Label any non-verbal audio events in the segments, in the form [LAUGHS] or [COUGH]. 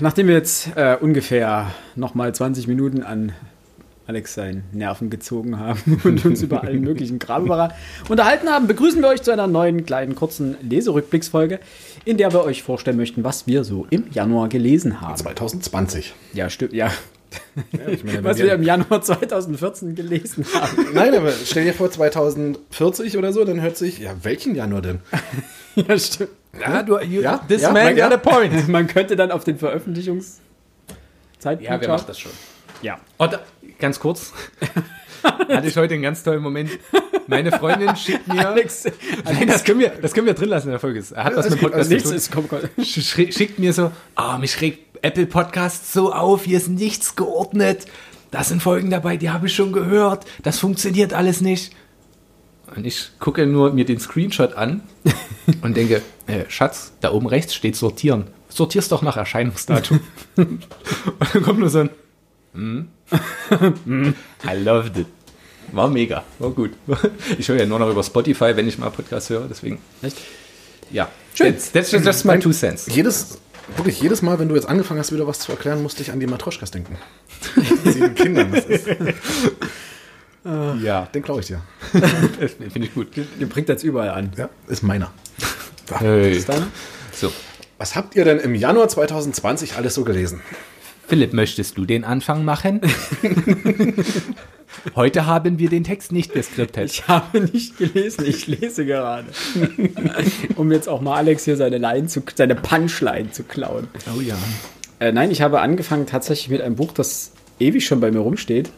nachdem wir jetzt äh, ungefähr nochmal 20 Minuten an Alex seinen Nerven gezogen haben [LAUGHS] und uns über allen möglichen Kram unterhalten haben, begrüßen wir euch zu einer neuen kleinen kurzen Leserückblicksfolge, in der wir euch vorstellen möchten, was wir so im Januar gelesen haben. 2020. Ja, stimmt, ja. Ja meine, was wir im Januar 2014 gelesen haben. [LAUGHS] Nein, aber stell dir vor 2040 oder so, dann hört sich, ja, welchen Januar denn? [LAUGHS] ja, stimmt. Ja, du, you, ja, this ja, man got a point. [LAUGHS] Man könnte dann auf den Veröffentlichungszeitpunkt Ja, wer macht das schon? Ja. Oh, da, ganz kurz. Hatte ich heute einen ganz tollen Moment. Meine Freundin schickt mir. Alex, Nein, das können wir, das können wir drin lassen in der Folge. Er hat was mit Podcast nichts zu tun. ist, komm, komm. Sch- Schickt mir so, ah, mich regt Apple Podcast so auf, hier ist nichts geordnet. Da sind Folgen dabei, die habe ich schon gehört. Das funktioniert alles nicht. Und ich gucke nur mir den Screenshot an und denke, [LAUGHS] äh, Schatz, da oben rechts steht sortieren. Sortierst doch nach Erscheinungsdatum. [LAUGHS] und dann kommt nur so ein, [LAUGHS] hm, I loved it. War mega, war gut. Ich höre ja nur noch über Spotify, wenn ich mal Podcast höre, deswegen. Echt? Ja, that's, that's just, just my two cents. Jedes, wirklich jedes Mal, wenn du jetzt angefangen hast, wieder was zu erklären, musste ich an die Matroschkas denken. Sieben Kindern, das ist. [LAUGHS] Ja, Den glaube ich dir. [LAUGHS] finde ich gut. Den bringt jetzt überall an. Ja, ist meiner. [LAUGHS] Hey. Ist deiner? So, Was habt ihr denn im Januar 2020 alles so gelesen? Philipp, möchtest du den Anfang machen? Heute haben wir den Text nicht geskriptet. Ich habe nicht gelesen, ich lese gerade. [LAUGHS] um jetzt auch mal Alex hier seine Line zu, seine Punchline zu klauen. Oh ja. Äh, nein, ich habe angefangen tatsächlich mit einem Buch, das ewig schon bei mir rumsteht.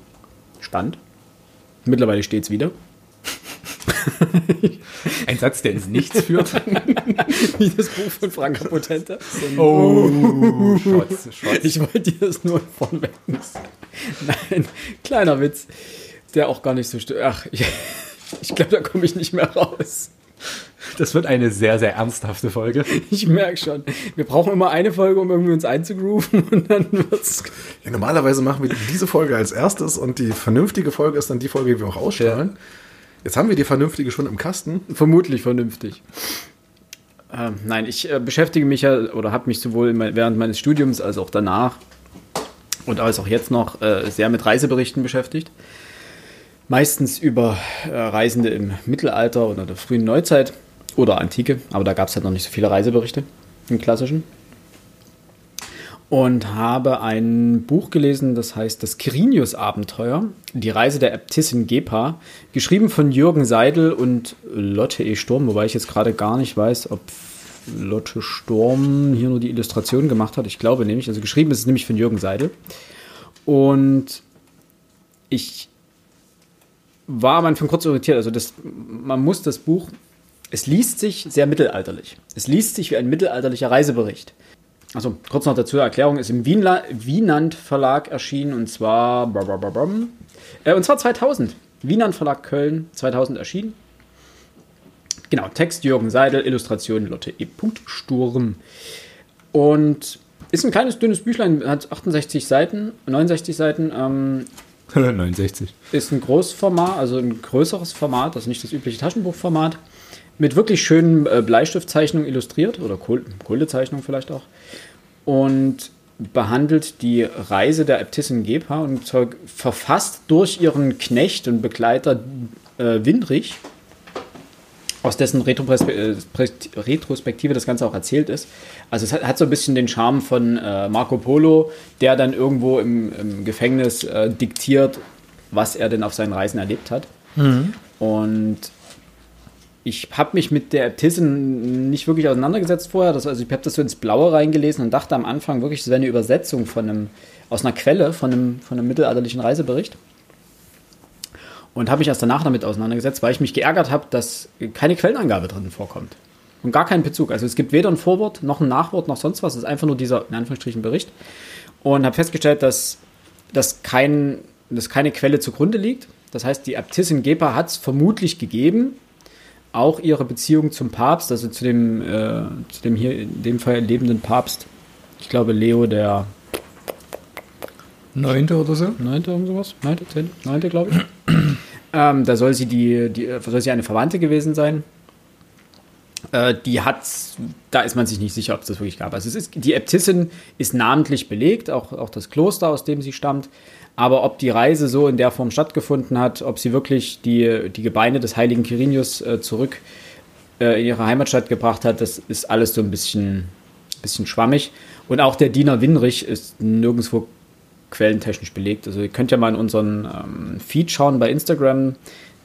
Stand. Mittlerweile steht es wieder. [LAUGHS] Ein Satz, der ins Nichts führt. [LAUGHS] Wie das Buch von Franka Potente. Oh, Schotz, Schotz. Ich wollte dir das nur von weg. Nein, kleiner Witz, der auch gar nicht so stimmt. Ach, ich, ich glaube, da komme ich nicht mehr raus. Das wird eine sehr, sehr ernsthafte Folge. Ich merke schon. Wir brauchen immer eine Folge, um irgendwie uns einzugrooven und dann wird's. Ja, normalerweise machen wir diese Folge als erstes und die vernünftige Folge ist dann die Folge, die wir auch ausstrahlen. Jetzt haben wir die vernünftige schon im Kasten. Vermutlich vernünftig. Ähm, nein, ich äh, beschäftige mich ja oder habe mich sowohl in mein, während meines Studiums als auch danach und als auch jetzt noch äh, sehr mit Reiseberichten beschäftigt. Meistens über äh, Reisende im Mittelalter oder der frühen Neuzeit oder Antike, aber da gab es halt noch nicht so viele Reiseberichte im klassischen. Und habe ein Buch gelesen, das heißt Das Quirinius-Abenteuer, die Reise der Äbtissin Gepa, geschrieben von Jürgen Seidel und Lotte E. Sturm, wobei ich jetzt gerade gar nicht weiß, ob Lotte Sturm hier nur die Illustration gemacht hat. Ich glaube nämlich, also geschrieben ist es nämlich von Jürgen Seidel. Und ich war am Anfang kurz irritiert. Also das, man muss das Buch, es liest sich sehr mittelalterlich. Es liest sich wie ein mittelalterlicher Reisebericht. Also kurz noch dazu Erklärung, ist im Wienla, Wienand Verlag erschienen und zwar äh, und zwar 2000. Wienand Verlag Köln 2000 erschienen. Genau, Text Jürgen Seidel, Illustration Lotte E. Sturm. Und ist ein kleines, dünnes Büchlein, hat 68 Seiten, 69 Seiten, ähm, [LAUGHS] 69. ist ein Großformat, also ein größeres Format, also nicht das übliche Taschenbuchformat, mit wirklich schönen äh, Bleistiftzeichnungen illustriert oder Kohl Kohlezeichnungen vielleicht auch und behandelt die Reise der Äbtissin Gepa und verfasst durch ihren Knecht und Begleiter äh, Windrich, aus dessen Retroperspektive, Retrospektive das Ganze auch erzählt ist. Also es hat, hat so ein bisschen den Charme von äh, Marco Polo, der dann irgendwo im, im Gefängnis äh, diktiert, was er denn auf seinen Reisen erlebt hat. Und ich habe mich mit der Äbtissin nicht wirklich auseinandergesetzt vorher. Das, also ich habe das so ins Blaue reingelesen und dachte am Anfang wirklich, es wäre eine Übersetzung von einem, aus einer Quelle, von einem, von einem mittelalterlichen Reisebericht. Und habe mich erst danach damit auseinandergesetzt, weil ich mich geärgert habe, dass keine Quellenangabe drin vorkommt. Und gar keinen Bezug. Also es gibt weder ein Vorwort noch ein Nachwort noch sonst was. Es ist einfach nur dieser, in Anführungsstrichen, Bericht. Und habe festgestellt, dass, dass, kein, dass keine Quelle zugrunde liegt. Das heißt, die Äbtissin Gepa hat es vermutlich gegeben, auch ihre Beziehung zum Papst, also zu dem, äh, zu dem hier in dem Fall lebenden Papst, ich glaube Leo der Neunte oder so? Neunte oder sowas, Neunte, Zehnte, Neunte, glaube ich. [CLEARS THROAT] ähm, da soll sie die, die, soll sie eine Verwandte gewesen sein. Äh, die hat, da ist man sich nicht sicher, ob es das wirklich gab. Also es ist, die Äbtissin ist namentlich belegt, auch, auch das Kloster, aus dem sie stammt. Aber ob die Reise so in der Form stattgefunden hat, ob sie wirklich die, die Gebeine des heiligen Quirinius äh, zurück äh, in ihre Heimatstadt gebracht hat, das ist alles so ein bisschen, bisschen schwammig. Und auch der Diener Winrich ist nirgendwo quellentechnisch belegt. Also ihr könnt ja mal in unseren ähm, Feed schauen bei Instagram.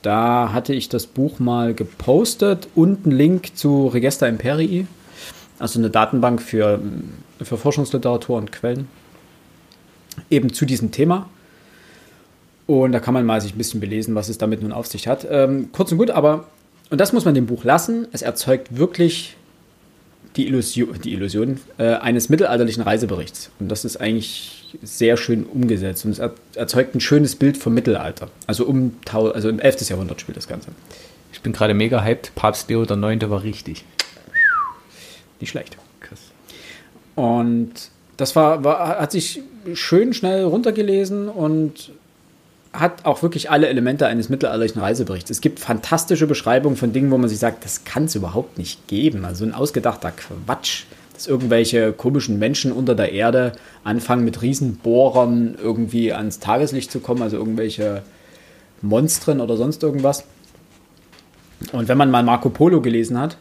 Da hatte ich das Buch mal gepostet und einen Link zu Regesta Imperii, also eine Datenbank für, für Forschungsliteratur und Quellen, eben zu diesem Thema. Und da kann man mal sich ein bisschen belesen, was es damit nun auf sich hat. Ähm, kurz und gut, aber, und das muss man dem Buch lassen, es erzeugt wirklich die Illusion, die Illusion äh, eines mittelalterlichen Reiseberichts. Und das ist eigentlich sehr schön umgesetzt und es erzeugt ein schönes Bild vom Mittelalter. Also um also im 11. Jahrhundert spielt das Ganze. Ich bin gerade mega hyped. Papst Leo der 9. war richtig. Nicht schlecht. Krass. Und das war, war, hat sich schön schnell runtergelesen und hat auch wirklich alle Elemente eines mittelalterlichen Reiseberichts. Es gibt fantastische Beschreibungen von Dingen, wo man sich sagt, das kann es überhaupt nicht geben. Also ein ausgedachter Quatsch dass irgendwelche komischen Menschen unter der Erde anfangen mit Riesenbohrern irgendwie ans Tageslicht zu kommen, also irgendwelche Monstren oder sonst irgendwas. Und wenn man mal Marco Polo gelesen hat,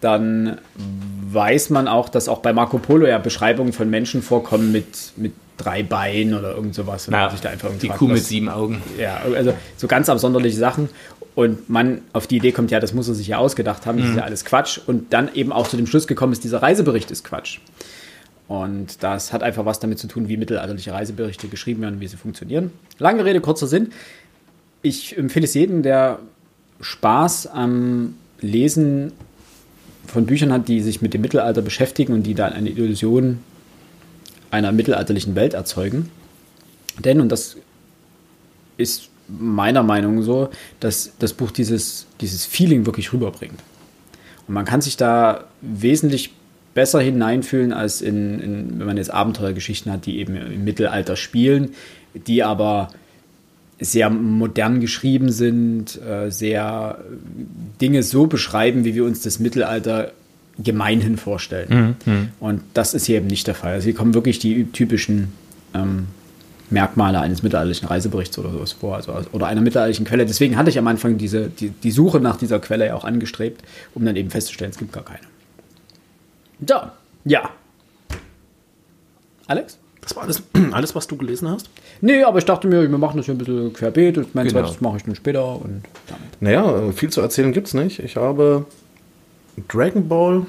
dann weiß man auch, dass auch bei Marco Polo ja Beschreibungen von Menschen vorkommen mit, mit drei Beinen oder irgend sowas. Na, die fragt, Kuh mit sieben Augen. Ja, also so ganz absonderliche Sachen und man auf die Idee kommt, ja, das muss er sich ja ausgedacht haben, das mhm. ist ja alles Quatsch. Und dann eben auch zu dem Schluss gekommen ist, dieser Reisebericht ist Quatsch. Und das hat einfach was damit zu tun, wie mittelalterliche Reiseberichte geschrieben werden, wie sie funktionieren. Lange Rede, kurzer Sinn. Ich empfehle es jedem, der Spaß am Lesen von Büchern hat, die sich mit dem Mittelalter beschäftigen und die dann eine Illusion einer mittelalterlichen Welt erzeugen. Denn, und das ist meiner Meinung so, dass das Buch dieses, dieses Feeling wirklich rüberbringt. Und man kann sich da wesentlich besser hineinfühlen, als in, in, wenn man jetzt Abenteuergeschichten hat, die eben im Mittelalter spielen, die aber sehr modern geschrieben sind, äh, sehr Dinge so beschreiben, wie wir uns das Mittelalter gemeinhin vorstellen. Mhm. mhm. Und das ist hier eben nicht der Fall. Also hier kommen wirklich die typischen ähm, Merkmale eines mittelalterlichen Reiseberichts oder sowas vor, also, oder einer mittelalterlichen Quelle. Deswegen hatte ich am Anfang diese, die, die Suche nach dieser Quelle ja auch angestrebt, um dann eben festzustellen, es gibt gar keine. Da, ja. Alex? Das war alles, [CLEARS THROAT] alles, was du gelesen hast? Nee, aber ich dachte mir, wir machen das hier ein bisschen querbeet und mein genau. zweites mache ich dann später. Und damit. Naja, viel zu erzählen gibt es nicht. Ich habe Dragon Ball,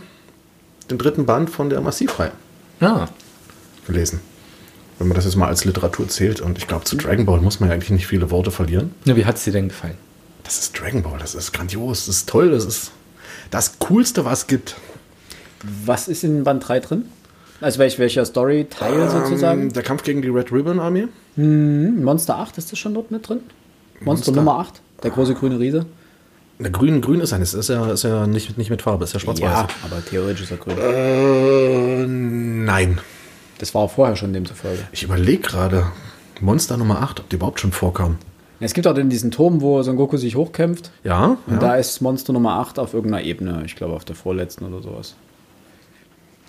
den dritten Band von der Massivreihe, ja. gelesen wenn man das jetzt mal als Literatur zählt. Und ich glaube, zu Dragon Ball muss man ja eigentlich nicht viele Worte verlieren. Ja, wie hat es dir denn gefallen? Das ist Dragon Ball, das ist grandios, das ist toll, das ist das Coolste, was es gibt. Was ist in Band 3 drin? Also welch, welcher Story-Teil ähm, sozusagen? Der Kampf gegen die Red Ribbon Armee. Mhm. Monster 8, ist das schon dort mit drin? Monster, Monster Nummer 8, der große grüne Riese. Der grün, grün ist eines, ist ja, ist ja nicht, nicht mit Farbe, ist ja schwarz-weiß. Ja, aber theoretisch ist er grün. Äh, nein. Das war auch vorher schon demzufolge. Ich überlege gerade, Monster Nummer 8, ob die überhaupt schon vorkam. Es gibt auch in diesen Turm, wo Son Goku sich hochkämpft. Ja. Und ja. da ist Monster Nummer 8 auf irgendeiner Ebene. Ich glaube, auf der vorletzten oder sowas.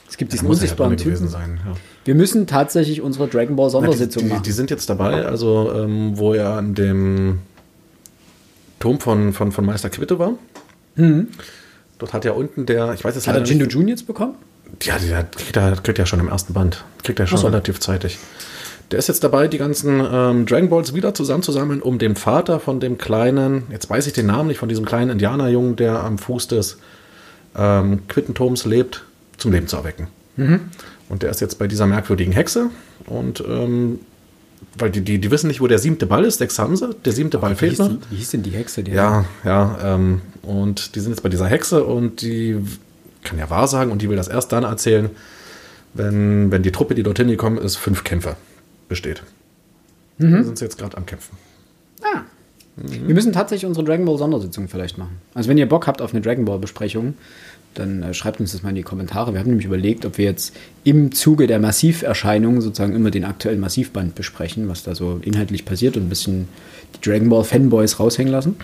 Es gibt diesen unsichtbaren ja Typen. Sein, ja. Wir müssen tatsächlich unsere Dragon Ball Sondersitzung Na, die, die, machen. Die sind jetzt dabei, also ähm, wo er an dem Turm von, von, von Meister Quitte war. Mhm. Dort hat ja unten der, ich weiß jetzt Hat er Jindo Jun jetzt bekommen? Ja, der kriegt, er, kriegt ja schon im ersten Band. Kriegt er schon so. relativ zeitig. Der ist jetzt dabei, die ganzen ähm, Dragon Balls wieder zusammenzusammeln, um dem Vater von dem kleinen, jetzt weiß ich den Namen nicht, von diesem kleinen Indianerjungen, der am Fuß des ähm, Quittenturms lebt, zum Leben zu erwecken. Mhm. Und der ist jetzt bei dieser merkwürdigen Hexe und ähm, weil die, die, die wissen nicht, wo der siebte Ball ist, sechs haben sie, der siebte Ball fehlt noch. Wie hieß denn die Hexe? Die ja, ja, ähm, und die sind jetzt bei dieser Hexe und die kann ja wahr sagen und die will das erst dann erzählen, wenn, wenn die Truppe, die dorthin gekommen ist, fünf Kämpfer besteht. Mhm. Da sind sie jetzt gerade am Kämpfen. Ah. Mhm. Wir müssen tatsächlich unsere Dragon Ball Sondersitzung vielleicht machen. Also wenn ihr Bock habt auf eine Dragon Ball Besprechung, dann äh, schreibt uns das mal in die Kommentare. Wir haben nämlich überlegt, ob wir jetzt im Zuge der Massiverscheinung sozusagen immer den aktuellen Massivband besprechen, was da so inhaltlich passiert und ein bisschen die Dragon Ball Fanboys raushängen lassen.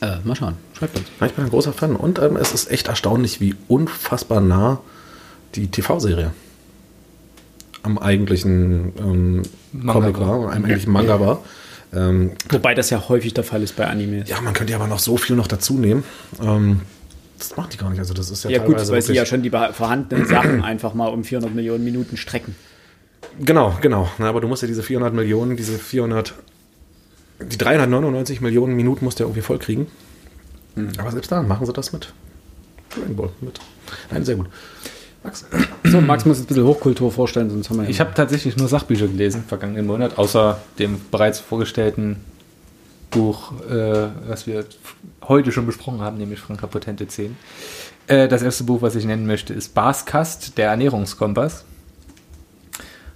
Äh, mal schauen. Schreibt uns. Ich bin ein großer Fan. Und ähm, es ist echt erstaunlich, wie unfassbar nah die TV-Serie am eigentlichen ähm, Comic war, am eigentlichen Manga war. Ähm, Wobei das ja häufig der Fall ist bei Animes. ja, man könnte ja aber noch so viel noch dazu nehmen. Ähm, das macht die gar nicht. Also das ist ja, Ja, gut, weil sie ja schon die vorhandenen Sachen einfach mal um 400 Millionen Minuten strecken. Genau, genau. Na, aber du musst ja diese 400 Millionen, diese 400, die 399 Millionen Minuten musst du ja irgendwie voll kriegen. Aber selbst da machen sie das mit Dragon Ball. Mit. Nein, sehr gut. Max. So, Max muss jetzt ein bisschen Hochkultur vorstellen, sonst haben wir Ich habe tatsächlich nur Sachbücher gelesen, vergangenen Monat, außer dem bereits vorgestellten Buch, äh, was wir heute schon besprochen haben, nämlich Franka Potente 10. Äh, das erste Buch, was ich nennen möchte, ist Baskast, der Ernährungskompass.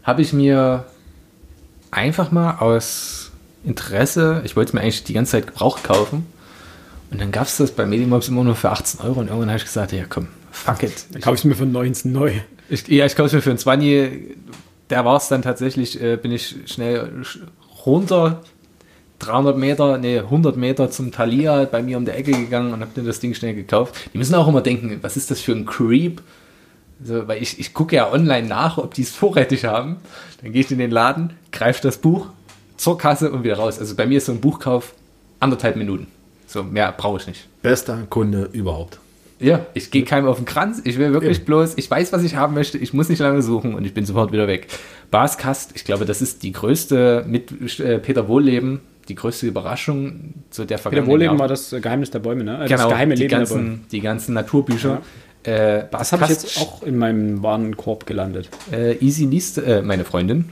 Habe ich mir einfach mal aus Interesse, ich wollte es mir eigentlich die ganze Zeit gebraucht kaufen, und dann gab es das bei Medimobs immer nur für 18 Euro und irgendwann habe ich gesagt, ja komm, fuck it. Dann kaufe ich es mir für 19 neu. Ich, ja, ich kaufe es mir für einen 20. Der war es dann tatsächlich, äh, bin ich schnell sch- runter, 300 Meter, nee, 100 Meter zum Thalia bei mir um die Ecke gegangen und habe mir das Ding schnell gekauft. Die müssen auch immer denken, was ist das für ein Creep? So, weil ich, ich gucke ja online nach, ob die es vorrätig haben. Dann gehe ich in den Laden, greife das Buch zur Kasse und wieder raus. Also bei mir ist so ein Buchkauf anderthalb Minuten. So, mehr brauche ich nicht. Bester Kunde überhaupt. Ja, ich gehe keinem auf den Kranz. Ich will wirklich Eben. bloß, ich weiß, was ich haben möchte. Ich muss nicht lange suchen und ich bin sofort wieder weg. Baskast, ich glaube, das ist die größte, mit äh, Peter Wohlleben, die größte Überraschung zu der Peter vergangenen Wohleben Jahre. war das äh, Geheimnis der Bäume, ne? Äh, genau, Das geheime die Leben der Bäume. ganzen, die ganzen Naturbücher. Äh, Das habe ich jetzt auch in meinem Warenkorb gelandet. Äh, Easy liest, äh, meine Freundin,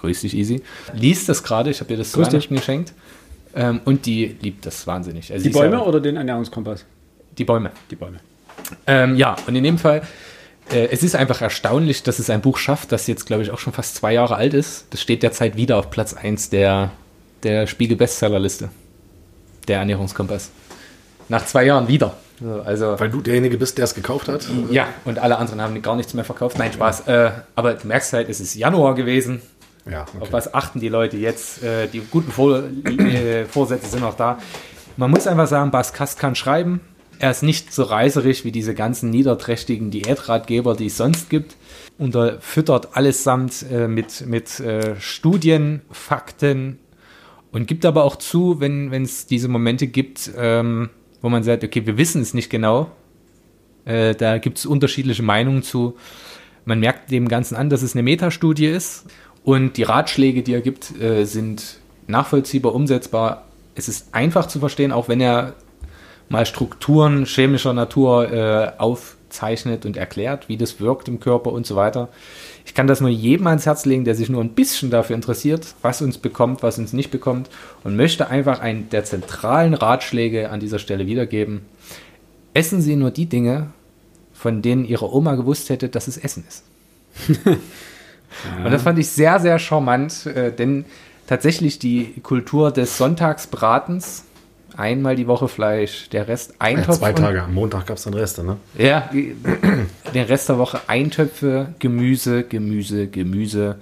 grüß dich Easy, liest das gerade. Ich habe ihr das zu. Weihnachten geschenkt. Ähm, und die liebt das wahnsinnig. Also Die Bäume ja, oder den Ernährungskompass? Die Bäume. Die Bäume. Ähm, ja, und in dem Fall, äh, es ist einfach erstaunlich, dass es ein Buch schafft, das jetzt, glaube ich, auch schon fast zwei Jahre alt ist. Das steht derzeit wieder auf Platz 1 der, der Spiegel-Bestsellerliste. Der Ernährungskompass. Nach zwei Jahren wieder. So, Also, Weil du derjenige bist, der es gekauft hat. ja, und alle anderen haben gar nichts mehr verkauft. Nein, Spaß. Äh, aber du merkst halt, es ist Januar gewesen. Ja, Auf okay. was achten die Leute jetzt? Äh, die guten Vor äh, Vorsätze sind noch da. Man muss einfach sagen, Baskast kann schreiben. Er ist nicht so reißerisch wie diese ganzen niederträchtigen Diätratgeber, die es sonst gibt. Unterfüttert allesamt äh, mit, mit äh, Studien, Fakten und gibt aber auch zu, wenn es diese Momente gibt, ähm, wo man sagt, okay, wir wissen es nicht genau. Äh, da gibt es unterschiedliche Meinungen zu. Man merkt dem Ganzen an, dass es eine Metastudie ist und die Ratschläge, die er gibt, äh, sind nachvollziehbar, umsetzbar. Es ist einfach zu verstehen, auch wenn er mal Strukturen chemischer Natur äh, aufzeichnet und erklärt, wie das wirkt im Körper und so weiter. Ich kann das nur jedem ans Herz legen, der sich nur ein bisschen dafür interessiert, was uns bekommt, was uns nicht bekommt und möchte einfach einen der zentralen Ratschläge an dieser Stelle wiedergeben. Essen Sie nur die Dinge, von denen Ihre Oma gewusst hätte, dass es Essen ist. [LAUGHS] Und das fand ich sehr, sehr charmant, äh, denn tatsächlich die Kultur des Sonntagsbratens, einmal die Woche Fleisch, der Rest Ja, Eintopf. zwei und- Tage. Am Montag gab es dann Reste, ne? Ja, die- den Rest der Woche Eintöpfe, Gemüse, Gemüse, Gemüse.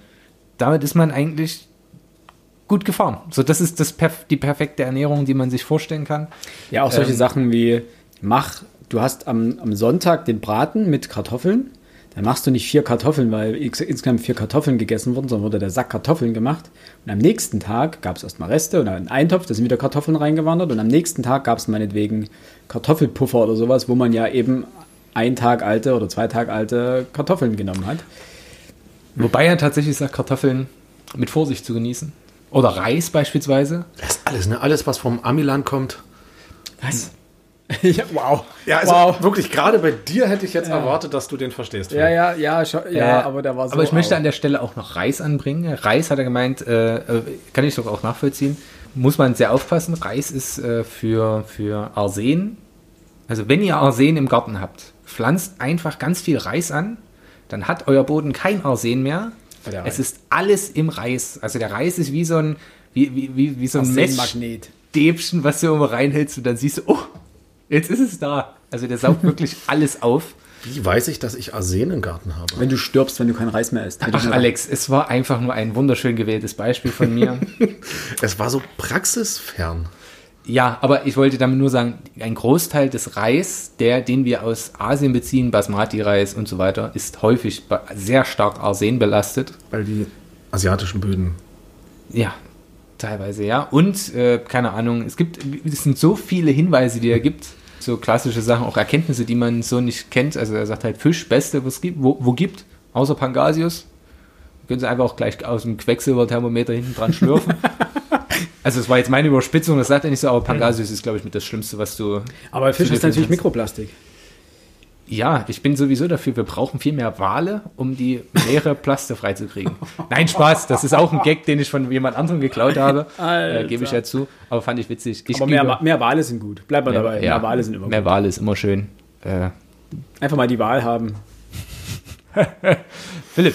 Damit ist man eigentlich gut gefahren. So, das ist das perf die perfekte Ernährung, die man sich vorstellen kann. Ja, auch solche Ähm, Sachen wie, mach, du hast am, am Sonntag den Braten mit Kartoffeln, dann machst du nicht vier Kartoffeln, weil ins- insgesamt vier Kartoffeln gegessen wurden, sondern wurde der Sack Kartoffeln gemacht. Und am nächsten Tag gab es erstmal Reste und dann einen Eintopf, da sind wieder Kartoffeln reingewandert und am nächsten Tag gab es meinetwegen Kartoffelpuffer oder sowas, wo man ja eben ein Tag alte oder zwei Tag alte Kartoffeln genommen hat. Wobei er tatsächlich sagt, Kartoffeln mit Vorsicht zu genießen. Oder Reis beispielsweise. Das ist alles, ne? Alles, was vom Amiland kommt. Was? [LAUGHS] ja, wow. Ja, also wow. wirklich, gerade bei dir hätte ich jetzt erwartet, dass du den verstehst. Ja, ja, ja, ja, Äh, aber der war so. Aber ich möchte au. an der Stelle auch noch Reis anbringen. Reis hat er gemeint, äh, äh, kann ich doch auch nachvollziehen. Muss man sehr aufpassen. Reis ist äh, für, für Arsen. Also wenn ihr Arsen im Garten habt, pflanzt einfach ganz viel Reis an. Dann hat euer Boden kein Arsen mehr. Es ist alles im Reis. Also der Reis ist wie so ein, wie, wie, wie, wie so ein Magnet. Messstäbchen, was du irgendwo reinhältst und dann siehst du, oh, jetzt ist es da. Also der saugt wirklich [LAUGHS] alles auf. Wie weiß ich, dass ich Arsen im Garten habe? Wenn du stirbst, wenn du kein Reis mehr isst. Ach, Alex, es war einfach nur ein wunderschön gewähltes Beispiel von mir. [LAUGHS] Es war so praxisfern. Ja, aber ich wollte damit nur sagen, ein Großteil des Reis, der, den wir aus Asien beziehen, Basmati-Reis und so weiter, ist häufig sehr stark Arsen belastet. Weil die asiatischen Böden. Ja, teilweise, ja. Und, äh, keine Ahnung, es gibt, es sind so viele Hinweise, die er gibt. So klassische Sachen, auch Erkenntnisse, die man so nicht kennt. Also er sagt halt, Fisch, Beste, was gibt, wo, wo gibt, außer Pangasius. Können Sie einfach auch gleich aus dem Quecksilberthermometer hinten dran schlürfen. [LAUGHS] also es war jetzt meine Überspitzung, das sagt er nicht so, aber Pangasius ist, glaube ich, mit das Schlimmste, was du... Aber Fisch ist natürlich kannst. Mikroplastik. Ja, ich bin sowieso dafür, wir brauchen viel mehr Wale, um die Meere plastefrei zu kriegen. [LAUGHS] Nein, Spaß, das ist auch ein Gag, den ich von jemand anderem geklaut habe. [LAUGHS] Äh. Gebe ich ja zu, aber fand ich witzig. Ich Aber mehr, mehr Wale sind gut. Bleib mal dabei. ja, Mehr Wale sind immer Mehr gut. Wale ist immer schön. Äh, Einfach mal die Wahl haben. [LAUGHS] Philipp,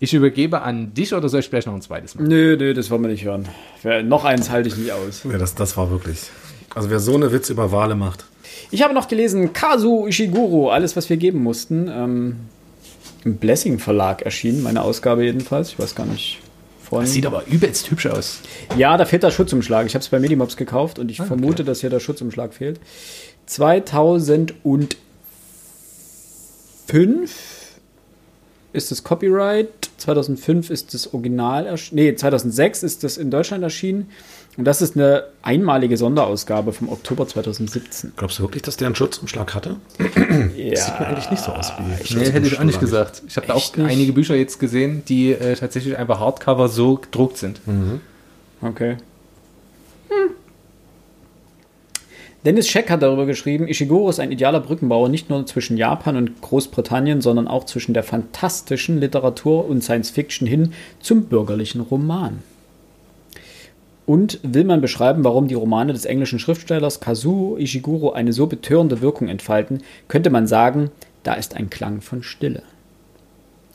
ich übergebe an dich oder soll ich vielleicht noch ein zweites Mal? Nö, nö, das wollen wir nicht hören. Noch eins halte ich nicht aus. Ja, das, das war wirklich. Also wer so eine Witz über Wale macht. Ich habe noch gelesen, Kazu Ishiguro, alles, was wir geben mussten. Ähm, Im Blessing Verlag erschienen, meine Ausgabe jedenfalls. Ich weiß gar nicht. Von. Das sieht aber übelst hübsch aus. Ja, da fehlt der Schutzumschlag. Ich habe es bei Medimobs gekauft und ich Ah, vermute, dass hier der Schutzumschlag fehlt. 2005 ist das Copyright, 2005 ist das Original erschienen, nee, 2006 ist das in Deutschland erschienen und das ist eine einmalige Sonderausgabe vom Oktober 2017. Glaubst du wirklich, dass der einen Schutzumschlag hatte? Ja, Sieht mir eigentlich nicht so aus wie Nee, hätte ich auch nicht gesagt. Ich habe da auch nicht? einige Bücher jetzt gesehen, die äh, tatsächlich einfach Hardcover so gedruckt sind. Okay. Hm. Dennis Scheck hat darüber geschrieben, Ishiguro ist ein idealer Brückenbauer nicht nur zwischen Japan und Großbritannien, sondern auch zwischen der fantastischen Literatur und Science Fiction hin zum bürgerlichen Roman. Und will man beschreiben, warum die Romane des englischen Schriftstellers Kazuo Ishiguro eine so betörende Wirkung entfalten, könnte man sagen, da ist ein Klang von Stille.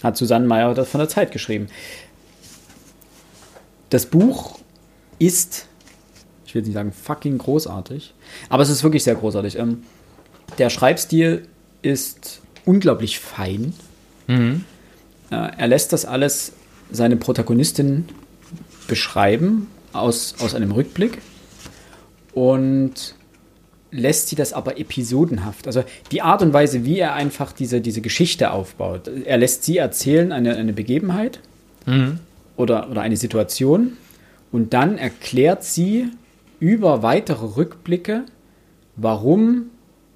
Hat Susanne Meyer das von der Zeit geschrieben. Das Buch ist, ich will nicht sagen fucking großartig, aber es ist wirklich sehr großartig. Ähm, der Schreibstil ist unglaublich fein. Äh, er lässt das alles seine Protagonistin beschreiben aus, aus einem Rückblick und lässt sie das aber episodenhaft. Also die Art und Weise, wie er einfach diese, diese Geschichte aufbaut. Er lässt sie erzählen eine, eine Begebenheit oder, oder eine Situation und dann erklärt sie über weitere Rückblicke, warum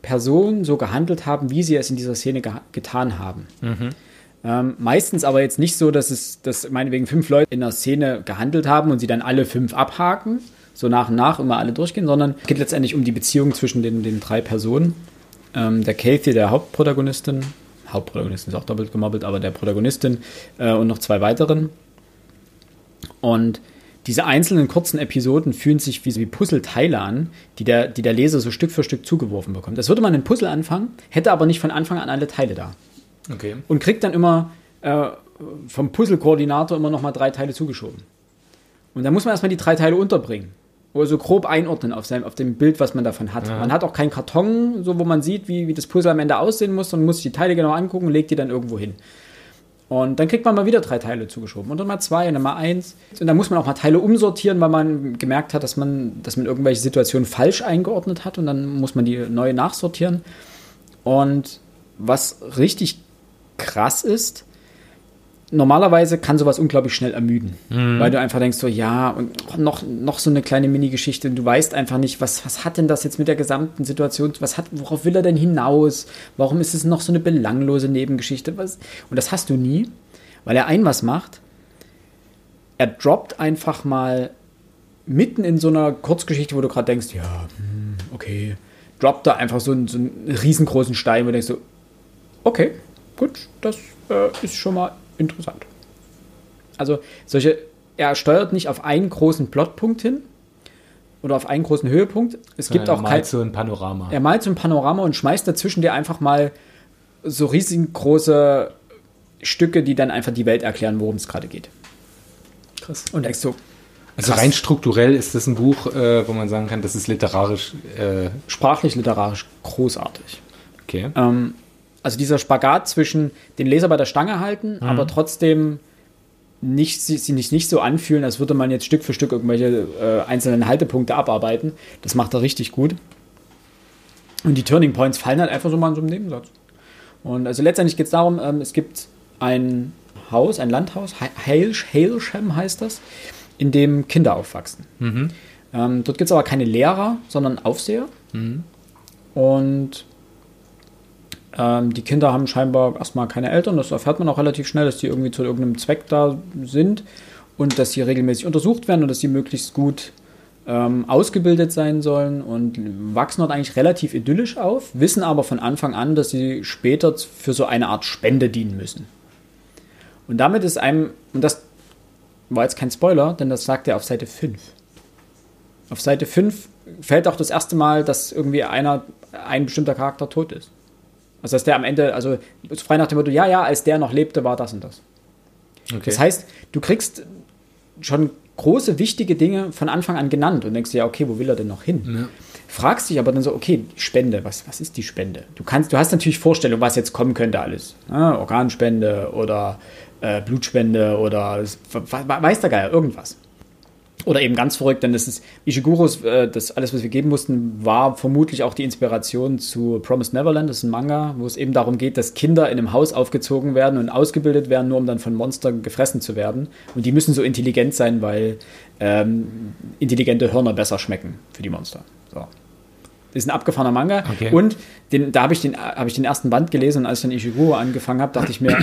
Personen so gehandelt haben, wie sie es in dieser Szene geha- getan haben. Ähm, meistens aber jetzt nicht so, dass es, dass meinetwegen fünf Leute in der Szene gehandelt haben und sie dann alle fünf abhaken, so nach und nach immer alle durchgehen, sondern es geht letztendlich um die Beziehung zwischen den, den drei Personen. Ähm, der Kathy, der Hauptprotagonistin, Hauptprotagonistin ist auch doppelt gemobbelt, aber der Protagonistin äh, und noch zwei weiteren. Und diese einzelnen kurzen Episoden fühlen sich wie, wie Puzzleteile an, die der, die der Leser so Stück für Stück zugeworfen bekommt. Das würde man ein Puzzle anfangen, hätte aber nicht von Anfang an alle Teile da. Okay. Und kriegt dann immer äh, vom Puzzle-Koordinator immer nochmal drei Teile zugeschoben. Und dann muss man erstmal die drei Teile unterbringen. Oder so grob einordnen auf, seinem, auf dem Bild, was man davon hat. Man hat auch keinen Karton, so wo man sieht, wie, wie das Puzzle am Ende aussehen muss, sondern muss sich die Teile genau angucken und legt die dann irgendwo hin. Und dann kriegt man mal wieder drei Teile zugeschoben und dann mal zwei und dann mal eins. Und dann muss man auch mal Teile umsortieren, weil man gemerkt hat, dass man, dass man irgendwelche Situationen falsch eingeordnet hat und dann muss man die neu nachsortieren. Und was richtig krass ist, normalerweise kann sowas unglaublich schnell ermüden, weil du einfach denkst so, ja, und oh, noch, noch so eine kleine Mini-Geschichte. Und du weißt einfach nicht, was, was hat denn das jetzt mit der gesamten Situation, was hat, worauf will er denn hinaus, warum ist es noch so eine belanglose Nebengeschichte, was, und das hast du nie, weil er ein was macht, er droppt einfach mal mitten in so einer Kurzgeschichte, wo du gerade denkst, ja, hm, okay, droppt da einfach so einen, so einen riesengroßen Stein, wo du denkst so, okay, gut, das äh, ist schon mal interessant. Also solche, er steuert nicht auf einen großen Plotpunkt hin oder auf einen großen Höhepunkt. Es gibt auch kein, so ein Panorama. er malt so ein Panorama und schmeißt dazwischen dir einfach mal so riesengroße Stücke, die dann einfach die Welt erklären, worum es gerade geht. Krass. Und denkst so, Also rein strukturell ist das ein Buch, äh, wo man sagen kann, das ist literarisch äh, sprachlich, literarisch großartig. okay. Ähm, also dieser Spagat zwischen den Leser bei der Stange halten, aber trotzdem nicht, sich nicht, nicht so anfühlen, als würde man jetzt Stück für Stück irgendwelche äh, einzelnen Haltepunkte abarbeiten. Das macht er richtig gut. Und die Turning Points fallen halt einfach so mal in so einem Nebensatz. Und also letztendlich geht es darum, ähm, es gibt ein Haus, ein Landhaus, Hailsham heißt das, in dem Kinder aufwachsen. Mhm. Ähm, dort gibt es aber keine Lehrer, sondern Aufseher. Mhm. Und ähm, die Kinder haben scheinbar erstmal keine Eltern. Das erfährt man auch relativ schnell, dass die irgendwie zu irgendeinem Zweck da sind und dass sie regelmäßig untersucht werden und dass sie möglichst gut ähm, ausgebildet sein sollen und wachsen dort eigentlich relativ idyllisch auf, wissen aber von Anfang an, dass sie später für so eine Art Spende dienen müssen. Und damit ist einem, und das war jetzt kein Spoiler, denn das sagt er auf Seite 5. Auf Seite 5 fällt auch das erste Mal, dass irgendwie einer, ein bestimmter Charakter tot ist. Also dass der am Ende, also frei nach dem Motto, ja, ja, als der noch lebte, war das und das. Okay. Das heißt, du kriegst schon große, wichtige Dinge von Anfang an genannt und denkst dir, ja, okay, wo will er denn noch hin? Ja. Fragst dich aber dann so, okay, Spende, was, was ist die Spende? Du kannst, du hast natürlich Vorstellungen, was jetzt kommen könnte alles. Ne? Organspende oder äh, Blutspende oder weiß der Geier, irgendwas. Oder eben ganz verrückt, denn das ist Ishiguros, äh, das alles, was wir geben mussten, war vermutlich auch die Inspiration zu Promised Neverland. Das ist ein Manga, wo es eben darum geht, dass Kinder in einem Haus aufgezogen werden und ausgebildet werden, nur um dann von Monstern gefressen zu werden. Und die müssen so intelligent sein, weil ähm, intelligente Hörner besser schmecken für die Monster. So. Das ist ein abgefahrener Manga. Okay. Und den, da habe ich, den, hab ich den ersten Band gelesen und als ich dann Ishiguro angefangen habe, dachte ich mir,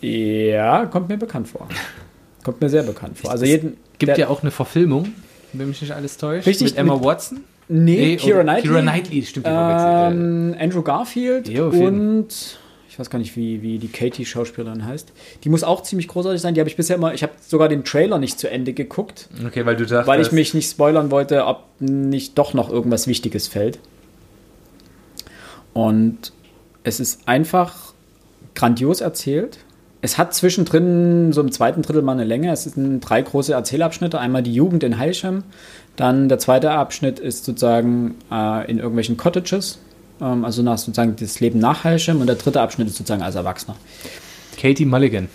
[CLEARS THROAT] ja, kommt mir bekannt vor. Kommt mir sehr bekannt vor. Also jeden, gibt ja auch eine Verfilmung, wenn mich nicht alles täuscht. Richtig, mit Emma Watson. Nee, nee Kira Knightley. Kira Knightley, stimmt. Ähm, Andrew Garfield jo, und ich weiß gar nicht, wie, wie die Katie-Schauspielerin heißt. Die muss auch ziemlich großartig sein. Die habe ich bisher immer, ich habe sogar den Trailer nicht zu Ende geguckt. Okay, weil du dachtest. Weil ich mich nicht spoilern wollte, ob nicht doch noch irgendwas Wichtiges fällt. Und es ist einfach grandios erzählt es hat zwischendrin so im zweiten Drittel mal eine Länge. Es sind drei große Erzählabschnitte. Einmal die Jugend in Heilsham, dann der zweite Abschnitt ist sozusagen äh, in irgendwelchen Cottages, ähm, also nach sozusagen das Leben nach Heilsham und der dritte Abschnitt ist sozusagen als Erwachsener. Katie Mulligan.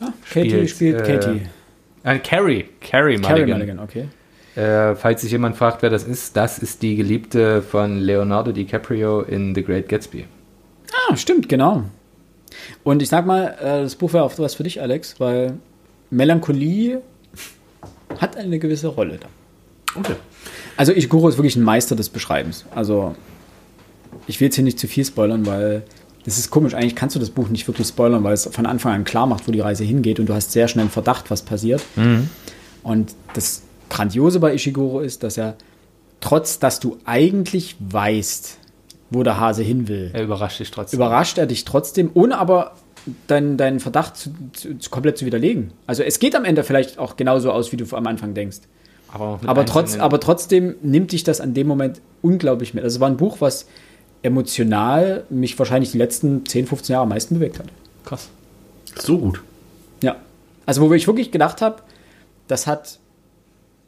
Ah, Katie spielt, spielt äh, Katie. Äh, Carrie. Carrie Mulligan. Carrie Mulligan, okay. Äh, falls sich jemand fragt, wer das ist, das ist die Geliebte von Leonardo DiCaprio in The Great Gatsby. Ah, stimmt, genau. Und ich sag mal, äh, das Buch wäre auch was für dich, Alex, weil Melancholie hat eine gewisse Rolle da. Okay. Also Ishiguro ist wirklich ein Meister des Beschreibens. Also ich will jetzt hier nicht zu viel spoilern, weil das ist komisch. Eigentlich kannst du das Buch nicht wirklich spoilern, weil es von Anfang an klar macht, wo die Reise hingeht und du hast sehr schnell einen Verdacht, was passiert. Mhm. Und das Grandiose bei Ishiguro ist, dass er trotz, dass du eigentlich weißt, wo der Hase hin will. Er überrascht dich trotzdem. Überrascht er dich trotzdem, ohne aber deinen, deinen Verdacht zu, zu, zu komplett zu widerlegen. Also es geht am Ende vielleicht auch genauso aus, wie du am Anfang denkst. Aber, aber, trotz, aber trotzdem nimmt dich das an dem Moment unglaublich mit. Also es war ein Buch, was emotional mich wahrscheinlich die letzten 10, 15 Jahre am meisten bewegt hat. Krass. So gut. Ja. Also wo ich wirklich gedacht habe, das hat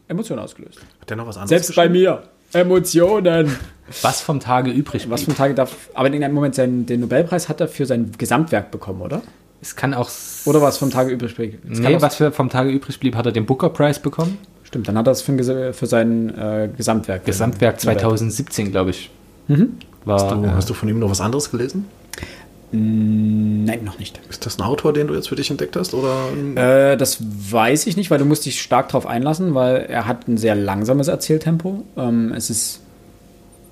Emotionen ausgelöst. Hat der noch was anderes? Selbst bei mir. Emotionen. Was vom Tage übrig blieb. Was vom Tage darf. Aber in einem Moment seinen, den Nobelpreis hat er für sein Gesamtwerk bekommen, oder? Es kann auch. Oder was vom Tage übrig blieb? Es nee, was für vom Tage übrig blieb, hat er den Booker Prize bekommen. Stimmt, dann hat er es für, für sein äh, Gesamtwerk. Gesamtwerk 2017, glaube ich. Mhm. War, hast, du, äh, hast du von ihm noch was anderes gelesen? Nein, noch nicht. Ist das ein Autor, den du jetzt für dich entdeckt hast? Oder? Äh, das weiß ich nicht, weil du musst dich stark darauf einlassen, weil er hat ein sehr langsames Erzähltempo. Ähm, es ist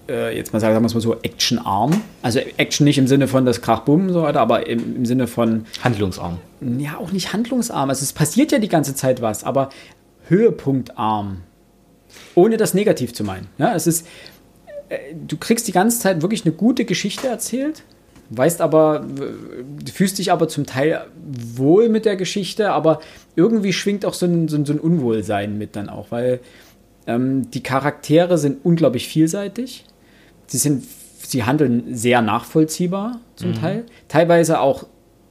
äh, jetzt mal sagen wir es mal so actionarm. Also Action nicht im Sinne von das Krachbumm und so weiter, aber im, im, Sinne von handlungsarm. Ja, auch nicht handlungsarm. Also es passiert ja die ganze Zeit was, aber Höhepunktarm. Ohne das negativ zu meinen. Ja, es ist äh, du kriegst die ganze Zeit wirklich eine gute Geschichte erzählt weißt aber, du fühlst dich aber zum Teil wohl mit der Geschichte, aber irgendwie schwingt auch so ein, so ein, so ein Unwohlsein mit dann auch, weil ähm, die Charaktere sind unglaublich vielseitig. Sie sind, sie handeln sehr nachvollziehbar zum mhm. Teil, teilweise auch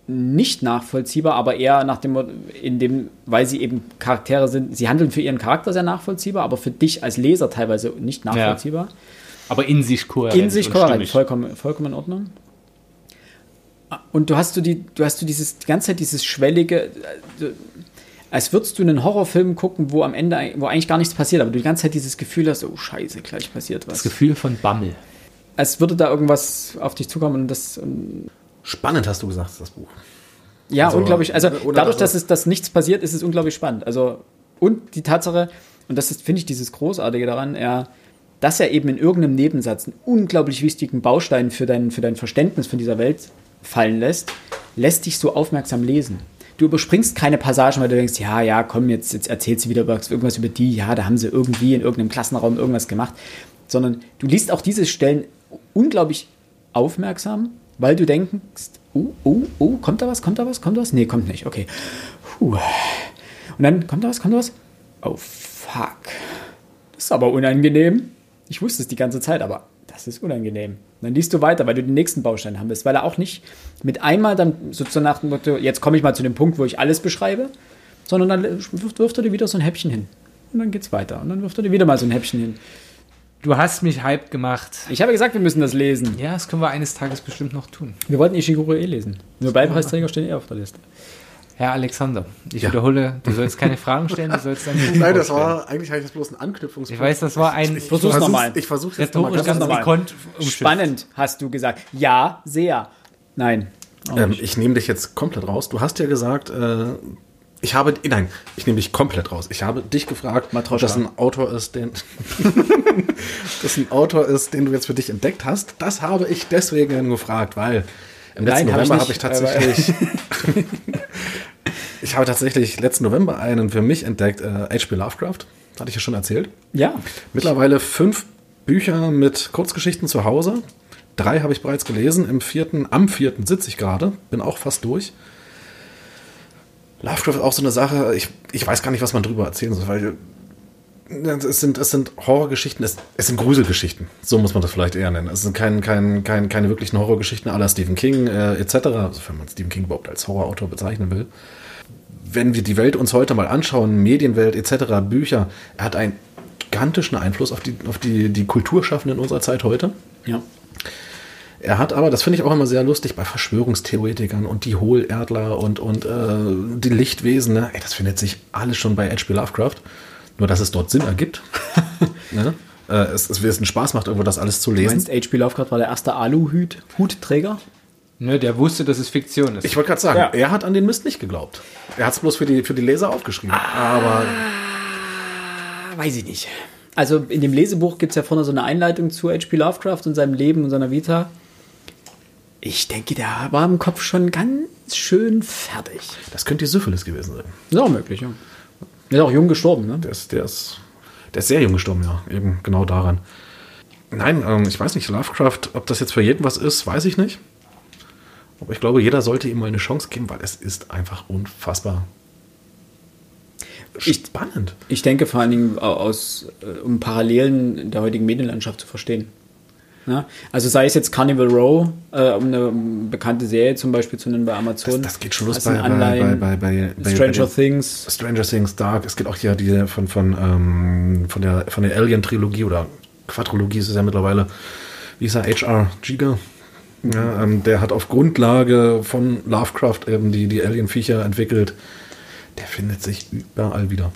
nicht nachvollziehbar, aber eher nach dem, in dem, weil sie eben Charaktere sind, sie handeln für ihren Charakter sehr nachvollziehbar, aber für dich als Leser teilweise nicht nachvollziehbar. Ja. Aber in sich kohärent. In sich kohärent, vollkommen, vollkommen in Ordnung. Und du hast du die, du hast du dieses die ganze Zeit dieses schwellige, äh, als würdest du einen Horrorfilm gucken, wo am Ende, wo eigentlich gar nichts passiert, aber du die ganze Zeit dieses Gefühl hast, oh Scheiße, gleich passiert was. Das Gefühl von Bammel. Als würde da irgendwas auf dich zukommen und das. Und Spannend hast du gesagt, das Buch. ja, Also, unglaublich. Also dadurch, das- dass es dass nichts passiert, ist es unglaublich spannend. Also und die Tatsache, und das ist, finde ich, dieses Großartige daran, er, dass er eben in irgendeinem Nebensatz einen unglaublich wichtigen Baustein für dein, für dein Verständnis von dieser Welt fallen lässt, lässt dich so aufmerksam lesen. Du überspringst keine Passagen, weil du denkst, ja, ja, komm, jetzt, jetzt erzählt sie wieder irgendwas über die, ja, da haben sie irgendwie in irgendeinem Klassenraum irgendwas gemacht, sondern du liest auch diese Stellen unglaublich aufmerksam, weil du denkst, oh, oh, oh, kommt da was, kommt da was, kommt da was? Nee, kommt nicht, okay. Puh. Und dann kommt da was, kommt da was? Oh, fuck. Das ist aber unangenehm. Ich wusste es die ganze Zeit, aber das ist unangenehm. Dann liest du weiter, weil du den nächsten Baustein haben willst, weil er auch nicht mit einmal dann sozusagen nach dem Motto, jetzt komme ich mal zu dem Punkt, wo ich alles beschreibe, sondern dann wirft, er dir wieder so ein Häppchen hin. Und dann geht's weiter. Und dann wirft er dir wieder mal so ein Häppchen hin. Du hast mich hyped gemacht. Ich habe gesagt, wir müssen das lesen. Ja, das können wir eines Tages bestimmt noch tun. Wir wollten Ishiguro eh lesen. Nur Beipreisträger stehen eh auf der Liste. Herr Alexander, ich Ja. wiederhole, du sollst keine Fragen stellen, du sollst dein Buch Nein, das vorstellen. war, eigentlich hatte ich das bloß ein Anknüpfungspunkt. Ich weiß, das war ein Ich Versuch's noch mal. Ich versuche jetzt nochmal ganz normal. Spannend, hast du gesagt. Ja, sehr. Nein. Ähm, ich nehme dich jetzt komplett raus. Du hast ja gesagt, äh, ich habe, nein, ich nehme dich komplett raus. Ich habe dich gefragt, Matroschka. das ein Autor ist, den, [LAUGHS] das ein Autor ist, den du jetzt für dich entdeckt hast. Das habe ich deswegen gefragt, weil im letzten Nein, hab ich November habe ich tatsächlich, [LAUGHS] ich habe tatsächlich letzten November einen für mich entdeckt, äh, H.P. Lovecraft. Hatte ich ja schon erzählt. Ja. Mittlerweile fünf Bücher mit Kurzgeschichten zu Hause. Drei habe ich bereits gelesen. Im vierten, am vierten sitze ich gerade. Bin auch fast durch. Lovecraft ist auch so eine Sache, ich, ich weiß gar nicht, was man drüber erzählen soll, weil äh, es sind, es sind Horrorgeschichten, es, es sind Gruselgeschichten. So muss man das vielleicht eher nennen. Es sind kein, kein, kein, keine wirklichen Horrorgeschichten aller Stephen King äh, etc., also wenn man Stephen King überhaupt als Horrorautor bezeichnen will. Wenn wir die Welt uns heute mal anschauen, Medienwelt etc., Bücher, er hat einen gigantischen Einfluss auf die, auf die, die Kulturschaffenden unserer Zeit heute. Ja. Er hat aber, das finde ich auch immer sehr lustig, bei Verschwörungstheoretikern und die Hohlerdler und, und äh, die Lichtwesen, ne? Ey, das findet sich alles schon bei H.P. Lovecraft. Nur, dass es dort Sinn ergibt. [LAUGHS] ne? äh, es, es, es einen Spaß macht, irgendwo das alles zu Du lesen. meinst, H.P. Lovecraft war der erste Aluhutträger? Ne, der wusste, dass es Fiktion ist. Ich wollte gerade sagen, Ja. er hat an den Mist nicht geglaubt. Er hat es bloß für die, für die Leser aufgeschrieben. Aber Ah, weiß ich nicht. Also in dem Lesebuch gibt es ja vorne so eine Einleitung zu H.P. Lovecraft und seinem Leben und seiner Vita. Ich denke, der war im Kopf schon ganz schön fertig. das könnte die Syphilis gewesen sein. Ist auch möglich, ja. Ist auch jung gestorben, ne? Der ist, der ist, der ist sehr jung gestorben, ja. Eben genau daran. Nein, ähm, ich weiß nicht, Lovecraft, ob das jetzt für jeden was ist, weiß ich nicht. Aber ich glaube, jeder sollte ihm mal eine Chance geben, weil es ist einfach unfassbar Ich- spannend. Ich denke vor allen Dingen aus, äh, um Parallelen in der heutigen Medienlandschaft zu verstehen. Ja? Also sei es jetzt Carnival Row, äh, um eine bekannte Serie zum Beispiel zu nennen bei Amazon. Das, das geht schon los Das bei, sind bei, bei, Anleihen, bei, bei, bei Stranger Things. Stranger Things, Dark. Es gibt auch hier die von, von, ähm, von der, von der Alien-Trilogie oder Quadrologie ist es ja mittlerweile. Wie ist er? H.R. Giger. Ja, ähm, der hat auf Grundlage von Lovecraft eben die, die Alien-Viecher entwickelt. Der findet sich überall wieder.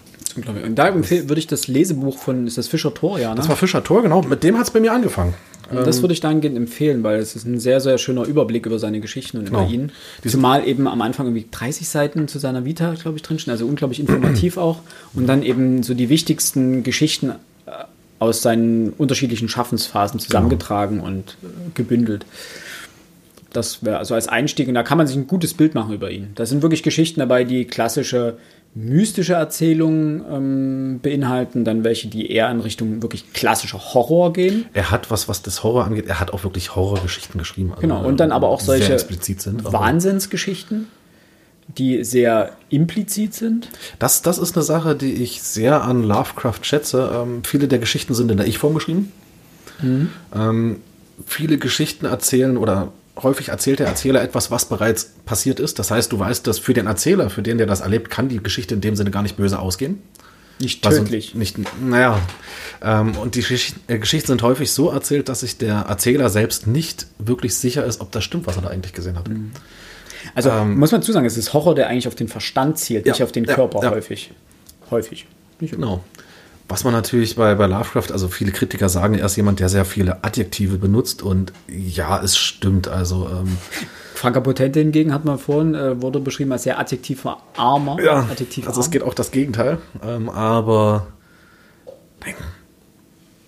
Das ist unglaublich. Und da würde ich das Lesebuch von, ist das Fischer Tor, ja, ne? Das war Fischer Tor, genau. Mit dem hat es bei mir angefangen. Und das würde ich dahingehend empfehlen, weil es ist ein sehr, sehr schöner Überblick über seine Geschichten und über Genau. ihn. Zumal eben am Anfang irgendwie 30 Seiten zu seiner Vita, glaube ich, drinstehen, also unglaublich informativ [CLEARS THROAT] auch. Und dann eben so die wichtigsten Geschichten äh, aus seinen unterschiedlichen Schaffensphasen zusammengetragen und äh, gebündelt. Das wäre also als Einstieg, und da kann man sich ein gutes Bild machen über ihn. Da sind wirklich Geschichten dabei, die klassische mystische Erzählungen ähm, beinhalten, dann welche, die eher in Richtung wirklich klassischer Horror gehen. Er hat was, was das Horror angeht, er hat auch wirklich Horrorgeschichten geschrieben. Also, Genau, und dann aber auch sehr solche explizit sind. Wahnsinnsgeschichten, die sehr implizit sind. Das, das ist eine Sache, die ich sehr an Lovecraft schätze. Ähm, viele der Geschichten sind in der Ich-Form geschrieben. Ähm, viele Geschichten erzählen oder häufig erzählt der Erzähler etwas, was bereits passiert ist. Das heißt, du weißt, dass für den Erzähler, für den, der das erlebt, kann die Geschichte in dem Sinne gar nicht böse ausgehen. Nicht Was tödlich. uns Nicht, naja. Ähm, und die Geschicht- äh, Geschichten sind häufig so erzählt, dass sich der Erzähler selbst nicht wirklich sicher ist, ob das stimmt, was er da eigentlich gesehen hat. Also muss man zusagen, es ist Horror, der eigentlich auf den Verstand zielt, Ja, nicht auf den ja, Körper ja. häufig. Häufig. Nicht immer. Genau. Was man natürlich bei, bei Lovecraft, also viele Kritiker sagen, er ist jemand, der sehr viele Adjektive benutzt und ja, es stimmt. Also ähm, Franka Potente hingegen hat man vorhin, äh, wurde beschrieben als sehr adjektivarmer. ja, Adjektiv also es geht auch das Gegenteil. Ähm, aber nein.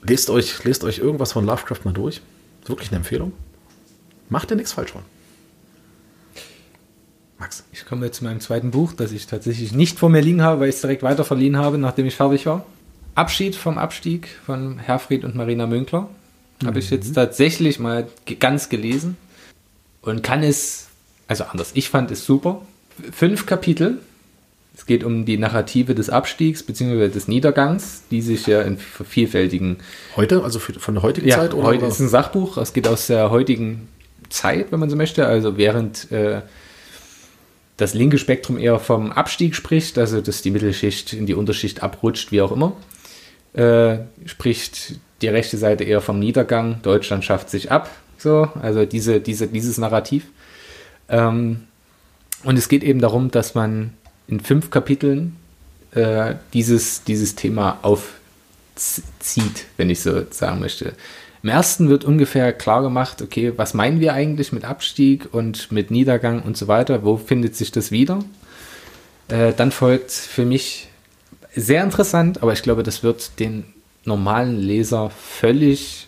lest euch, lest euch irgendwas von Lovecraft mal durch. Ist wirklich eine Empfehlung. Macht ihr nichts falsch von. Max. Ich komme jetzt zu meinem zweiten Buch, das ich tatsächlich nicht vor mir liegen habe, weil ich es direkt weiter verliehen habe, nachdem ich fertig war. Abschied vom Abstieg von Herfried und Marina Münkler. Habe ich jetzt tatsächlich mal ganz gelesen und kann es, also anders, ich fand es super. Fünf Kapitel. Es geht um die Narrative des Abstiegs bzw. des Niedergangs, die sich ja in vielfältigen Heute, also von der heutigen ja, Zeit? heute ist ein Sachbuch. Es geht aus der heutigen Zeit, wenn man so möchte. Also während äh, das linke Spektrum eher vom Abstieg spricht, also dass die Mittelschicht in die Unterschicht abrutscht, wie auch immer, äh, spricht die rechte Seite eher vom Niedergang. Deutschland schafft sich ab. So, also diese, diese, dieses Narrativ. Ähm, und es geht eben darum, dass man in fünf Kapiteln äh, dieses, dieses Thema aufzieht, wenn ich so sagen möchte. Im ersten wird ungefähr klar gemacht, okay, was meinen wir eigentlich mit Abstieg und mit Niedergang und so weiter? Wo findet sich das wieder? Äh, dann folgt für mich sehr interessant, aber ich glaube, das wird den normalen Leser völlig,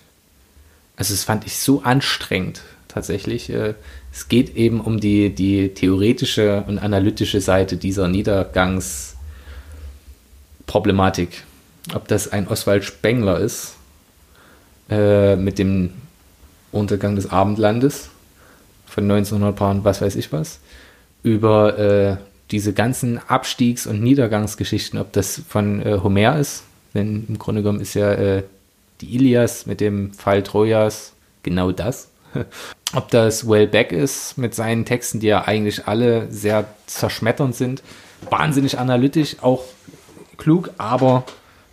also das fand ich so anstrengend tatsächlich. Äh, es geht eben um die, die theoretische und analytische Seite dieser Niedergangsproblematik. Ob das ein Oswald Spengler ist, äh, mit dem Untergang des Abendlandes von 1900 Paaren, was weiß ich was, über äh, diese ganzen Abstiegs- und Niedergangsgeschichten, ob das von äh, Homer ist, denn im Grunde genommen ist ja äh, die Ilias mit dem Fall Trojas genau das. [LAUGHS] ob das Wellbeck ist mit seinen Texten, die ja eigentlich alle sehr zerschmetternd sind, wahnsinnig analytisch, auch klug, aber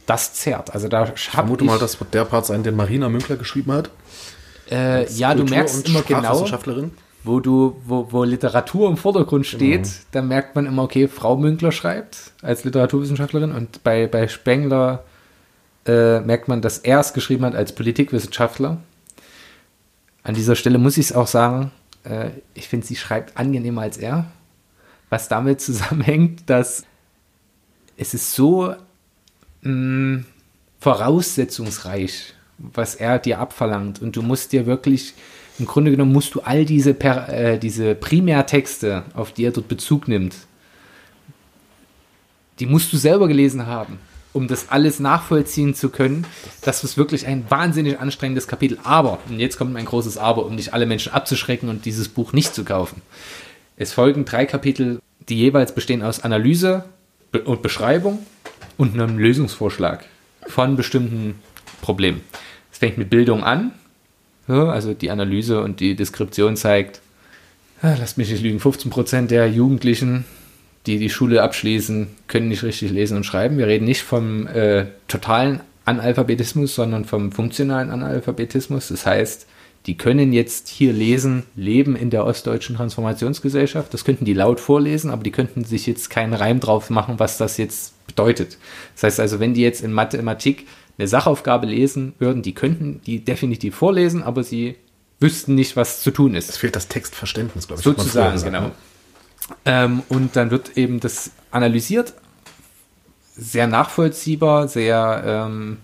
das zerrt. Also da Ich vermute mal, das wird der Part sein, den Marina Münkler geschrieben hat. äh, ja, du merkst immer genau. Wo du, wo, wo Literatur im Vordergrund steht, dann merkt man immer, okay, Frau Münkler schreibt als Literaturwissenschaftlerin und bei, bei Spengler äh, merkt man, dass er es geschrieben hat als Politikwissenschaftler. An dieser Stelle muss ich es auch sagen, äh, ich finde, sie schreibt angenehmer als er, was damit [LAUGHS] zusammenhängt, dass es ist so mh, voraussetzungsreich, was er dir abverlangt. Und du musst dir wirklich, im Grunde genommen musst du all diese, per, äh, diese Primärtexte, auf die er dort Bezug nimmt, die musst du selber gelesen haben, um das alles nachvollziehen zu können. Das ist wirklich ein wahnsinnig anstrengendes Kapitel. Aber, und jetzt kommt ein großes Aber, um nicht alle Menschen abzuschrecken und dieses Buch nicht zu kaufen. Es folgen drei Kapitel, die jeweils bestehen aus Analyse und Beschreibung und einem Lösungsvorschlag von bestimmten Problemen. Es fängt mit Bildung an, also die Analyse und die Deskription zeigt, ah, lasst mich nicht lügen, 15% der Jugendlichen, die die Schule abschließen, können nicht richtig lesen und schreiben. Wir reden nicht vom äh, totalen Analphabetismus, sondern vom funktionalen Analphabetismus. Das heißt, die können jetzt hier lesen, leben in der ostdeutschen Transformationsgesellschaft. Das könnten die laut vorlesen, aber die könnten sich jetzt keinen Reim drauf machen, was das jetzt bedeutet. Das heißt also, wenn die jetzt in Mathematik eine Sachaufgabe lesen würden, die könnten die definitiv vorlesen, aber sie wüssten nicht, was zu tun ist. Es fehlt das Textverständnis, glaube ich. Sozusagen, gesagt, genau. ne? Ähm, und dann wird eben das analysiert, sehr nachvollziehbar, sehr ähm,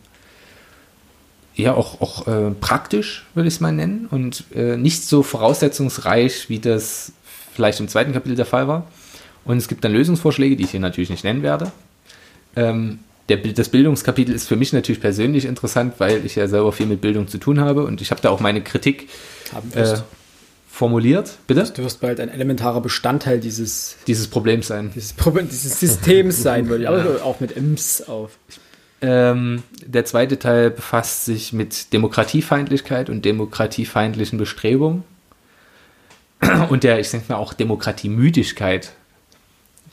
ja auch, auch äh, praktisch, würde ich es mal nennen, und äh, nicht so voraussetzungsreich, wie das vielleicht im zweiten Kapitel der Fall war. Und es gibt dann Lösungsvorschläge, die ich hier natürlich nicht nennen werde. Ähm, der, das Bildungskapitel ist für mich natürlich persönlich interessant, weil ich ja selber viel mit Bildung zu tun habe und ich habe da auch meine Kritik äh, formuliert. Bitte? Du wirst bald ein elementarer Bestandteil dieses, Dieses Problems sein. dieses, Problem- dieses Systems sein, würde ich. Aber auch mit Ims auf. Ähm, der zweite Teil befasst sich mit Demokratiefeindlichkeit und demokratiefeindlichen Bestrebungen. Und der, ich denke mal, auch Demokratiemüdigkeit,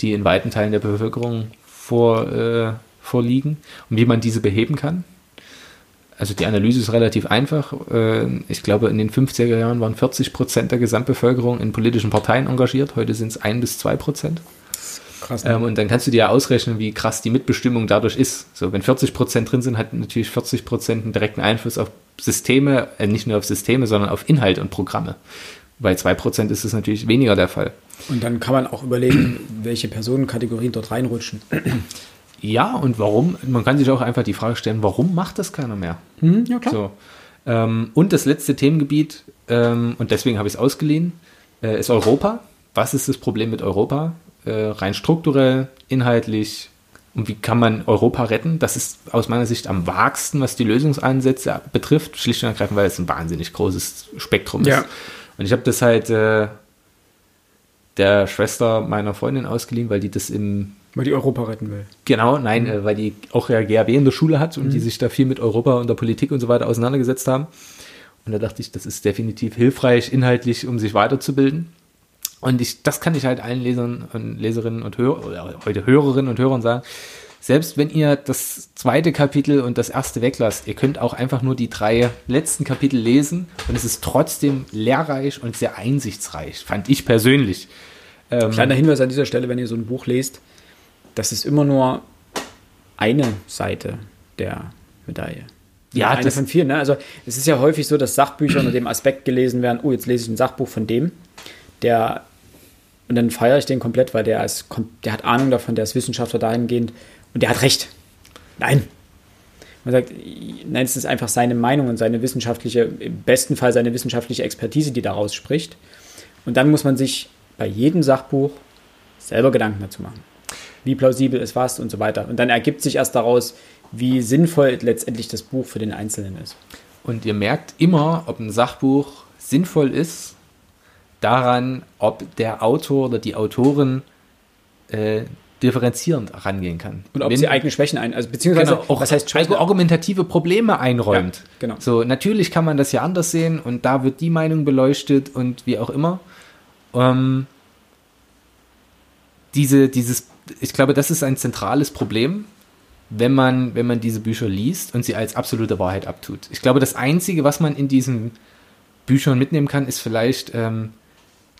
die in weiten Teilen der Bevölkerung vor, äh, vorliegen und wie man diese beheben kann. also die Analyse ist relativ einfach. Äh, ich glaube, in den 50er Jahren waren 40 Prozent der Gesamtbevölkerung in politischen Parteien engagiert. Heute sind es ein bis zwei Prozent. Krass. Ne? Ähm, und dann kannst du dir ja ausrechnen, wie krass die Mitbestimmung dadurch ist. So, wenn 40 Prozent drin sind, hat natürlich 40 Prozent einen direkten Einfluss auf Systeme, äh, nicht nur auf Systeme, sondern auf Inhalt und Programme. Bei 2 Prozent ist es natürlich weniger der Fall. Und dann kann man auch überlegen, welche Personenkategorien dort reinrutschen. Ja, und warum? Man kann sich auch einfach die Frage stellen, warum macht das keiner mehr? Mhm, ja, klar. So. Ähm, und das letzte Themengebiet, ähm, und deswegen habe ich es ausgeliehen, äh, ist Europa. Was ist das Problem mit Europa? Äh, rein strukturell, inhaltlich. Und wie kann man Europa retten? Das ist aus meiner Sicht am vagsten, was die Lösungsansätze betrifft. Schlicht und ergreifend, weil es ein wahnsinnig großes Spektrum ist. Ja. Und ich habe das halt äh, der Schwester meiner Freundin ausgeliehen, weil die das im weil die Europa retten will. Genau, nein, mhm. weil die auch ja GRB in der Schule hat und mhm. die sich da viel mit Europa und der Politik und so weiter auseinandergesetzt haben. Und da dachte ich, das ist definitiv hilfreich, inhaltlich, um sich weiterzubilden. Und ich, das kann ich halt allen Lesern und Leserinnen und Hörer, heute Hörerinnen und Hörern sagen. Selbst wenn ihr das zweite Kapitel und das erste weglasst, ihr könnt auch einfach nur die drei letzten Kapitel lesen und es ist trotzdem lehrreich und sehr einsichtsreich, fand ich persönlich. Ähm, Kleiner Hinweis an dieser Stelle, wenn ihr so ein Buch lest, das ist immer nur eine Seite der Medaille. Ja, eine von vielen. Ne? Also es ist ja häufig so, dass Sachbücher unter dem Aspekt gelesen werden, oh, jetzt lese ich ein Sachbuch von dem, der und dann feiere ich den komplett, weil der ist, der hat Ahnung davon, der ist Wissenschaftler dahingehend und der hat recht. Nein. Man sagt, nein, es ist einfach seine Meinung und seine wissenschaftliche, im besten Fall seine wissenschaftliche Expertise, die daraus spricht. Und dann muss man sich bei jedem Sachbuch selber Gedanken dazu machen wie plausibel ist was und so weiter. Und dann ergibt sich erst daraus, wie sinnvoll letztendlich das Buch für den Einzelnen ist. Und ihr merkt immer, ob ein Sachbuch sinnvoll ist, daran, ob der Autor oder die Autorin äh, differenzierend rangehen kann. Und ob Wenn, sie eigene Schwächen ein, also beziehungsweise genau, auch was heißt Schwächen? argumentative Probleme einräumt. Ja, genau. So natürlich kann man das ja anders sehen und da wird die Meinung beleuchtet und wie auch immer. Ähm, diese, dieses ich glaube, das ist ein zentrales Problem, wenn man, wenn man diese Bücher liest und sie als absolute Wahrheit abtut. Ich glaube, das Einzige, was man in diesen Büchern mitnehmen kann, ist vielleicht, ähm,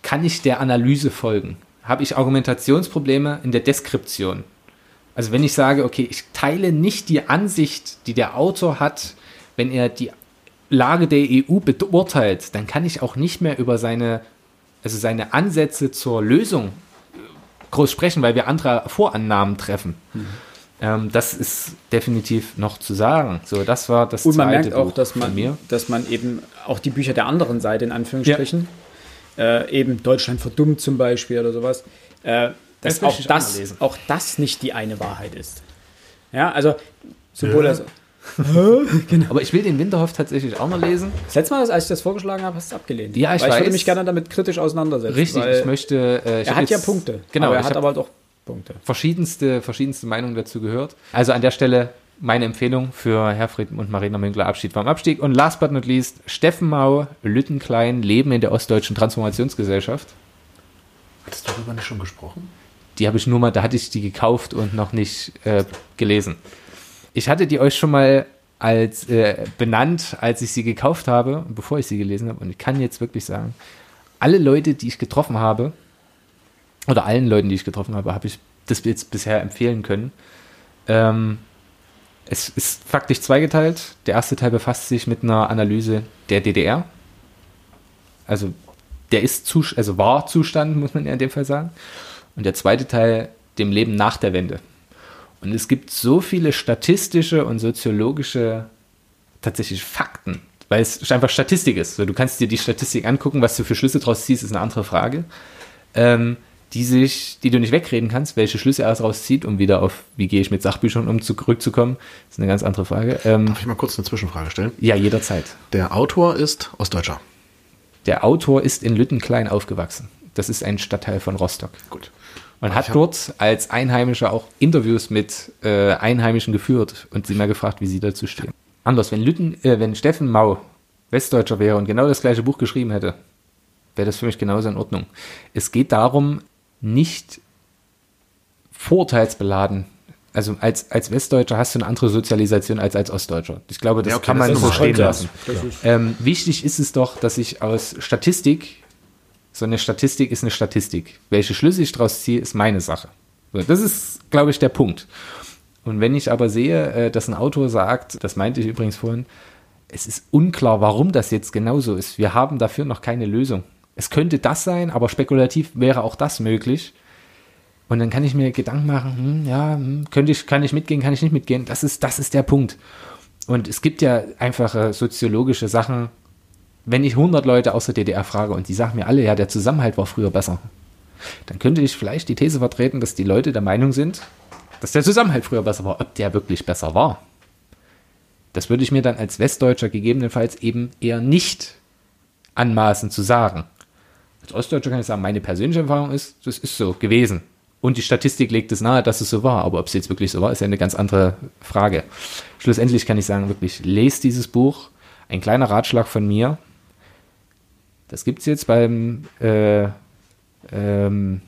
kann ich der Analyse folgen? Habe ich Argumentationsprobleme in der Deskription? Also wenn ich sage, okay, ich teile nicht die Ansicht, die der Autor hat, wenn er die Lage der EU beurteilt, dann kann ich auch nicht mehr über seine, also seine Ansätze zur Lösung groß sprechen, weil wir andere Vorannahmen treffen. Mhm. Ähm, das ist definitiv noch zu sagen. So, das war das Und man merkt auch, Buch dass man, mir. dass man eben auch die Bücher der anderen Seite in Anführungsstrichen, ja. äh, eben Deutschland verdummt zum Beispiel oder sowas, äh, dass auch das, auch das nicht die eine Wahrheit ist. Ja, also sowohl ja. als genau. Aber ich will den Winterhoff tatsächlich auch noch lesen. Das letzte Mal, als ich das vorgeschlagen habe, hast du es abgelehnt. Ja, ich Weil weiß. Ich würde mich gerne damit kritisch auseinandersetzen. Richtig, ich möchte. Äh, ich er hat ja Punkte. Genau. Aber er hat aber halt auch Punkte. Verschiedenste, verschiedenste Meinungen dazu gehört. Also an der Stelle meine Empfehlung für Herfried und Marina Münkler Abschied vom Abstieg. Und last but not least, Steffen Mau, Lüttenklein, Leben in der Ostdeutschen Transformationsgesellschaft. Hattest du darüber nicht schon gesprochen? Die habe ich nur mal, da hatte ich die gekauft und noch nicht äh, gelesen. Ich hatte die euch schon mal als äh, benannt, als ich sie gekauft habe, bevor ich sie gelesen habe. Und ich kann jetzt wirklich sagen, alle Leute, die ich getroffen habe, oder allen Leuten, die ich getroffen habe, habe ich das jetzt bisher empfehlen können. Ähm, es ist faktisch zweigeteilt. Der erste Teil befasst sich mit einer Analyse der DDR. Also der ist Zus also war Zustand, muss man ja in dem Fall sagen. Und der zweite Teil dem Leben nach der Wende. Und es gibt so viele statistische und soziologische tatsächlich Fakten, weil es einfach Statistik ist. So, du kannst dir die Statistik angucken, was du für Schlüsse draus ziehst, ist eine andere Frage. Ähm, die sich, die du nicht wegreden kannst, welche Schlüsse er daraus zieht, um wieder auf, wie gehe ich mit Sachbüchern um zurückzukommen, ist eine ganz andere Frage. Ähm, Darf ich mal kurz eine Zwischenfrage stellen? Ja, jederzeit. Der Autor ist Ostdeutscher. Der Autor ist in Lüttenklein aufgewachsen. Das ist ein Stadtteil von Rostock. Gut. Man hat dort als Einheimischer auch Interviews mit äh, Einheimischen geführt und sie mal gefragt, wie sie dazu stehen. Anders, wenn, Lütten, äh, wenn Steffen Mau Westdeutscher wäre und genau das gleiche Buch geschrieben hätte, wäre das für mich genauso in Ordnung. Es geht darum, nicht vorurteilsbeladen also als, als Westdeutscher hast du eine andere Sozialisation als als Ostdeutscher. Ich glaube, das Ja, okay, kann das man ist so stehen lassen. Das Ähm, wichtig ist es doch, dass ich aus Statistik, so eine Statistik ist eine Statistik. Welche Schlüsse ich daraus ziehe, ist meine Sache. So, das ist, glaube ich, der Punkt. Und wenn ich aber sehe, äh, dass ein Autor sagt, das meinte ich übrigens vorhin, es ist unklar, warum das jetzt genauso ist. Wir haben dafür noch keine Lösung. Es könnte das sein, aber spekulativ wäre auch das möglich. Und dann kann ich mir Gedanken machen, hm, ja, hm, könnte ich, kann ich mitgehen, kann ich nicht mitgehen. Das ist, das ist der Punkt. Und es gibt ja einfache soziologische Sachen. Wenn ich 100 Leute aus der DDR frage und die sagen mir alle, ja, der Zusammenhalt war früher besser, dann könnte ich vielleicht die These vertreten, dass die Leute der Meinung sind, dass der Zusammenhalt früher besser war. Ob der wirklich besser war, das würde ich mir dann als Westdeutscher gegebenenfalls eben eher nicht anmaßen zu sagen. Als Ostdeutscher kann ich sagen, meine persönliche Erfahrung ist, das ist so gewesen. Und die Statistik legt es nahe, dass es so war. Aber ob es jetzt wirklich so war, ist ja eine ganz andere Frage. Schlussendlich kann ich sagen, wirklich, lest dieses Buch. Ein kleiner Ratschlag von mir. Das gibt es jetzt beim, äh, ähm,